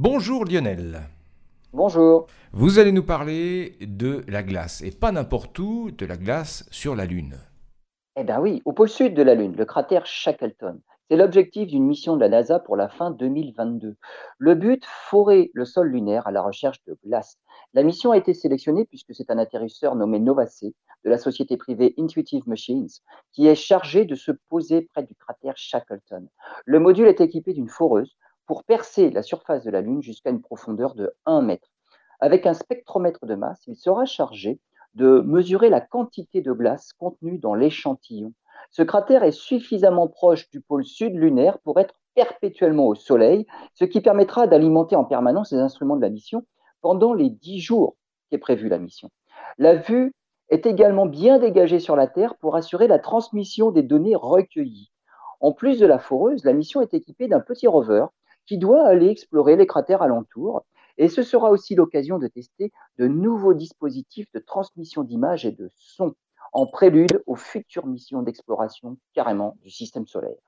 Bonjour Lionel. Bonjour. Vous allez nous parler de la glace, et pas n'importe où, de la glace sur la Lune. Eh bien oui, au pôle sud de la Lune, le cratère Shackleton. C'est l'objectif d'une mission de la NASA pour la fin 2022. Le but, forer le sol lunaire à la recherche de glace. La mission a été sélectionnée puisque c'est un atterrisseur nommé Novace de la société privée Intuitive Machines qui est chargé de se poser près du cratère Shackleton. Le module est équipé d'une foreuse pour percer la surface de la Lune jusqu'à une profondeur de 1 mètre. Avec un spectromètre de masse, il sera chargé de mesurer la quantité de glace contenue dans l'échantillon. Ce cratère est suffisamment proche du pôle sud lunaire pour être perpétuellement au Soleil, ce qui permettra d'alimenter en permanence les instruments de la mission pendant les dix jours qu'est prévue la mission. La vue est également bien dégagée sur la Terre pour assurer la transmission des données recueillies. En plus de la foreuse, la mission est équipée d'un petit rover qui doit aller explorer les cratères alentours et ce sera aussi l'occasion de tester de nouveaux dispositifs de transmission d'images et de sons en prélude aux futures missions d'exploration carrément du système solaire.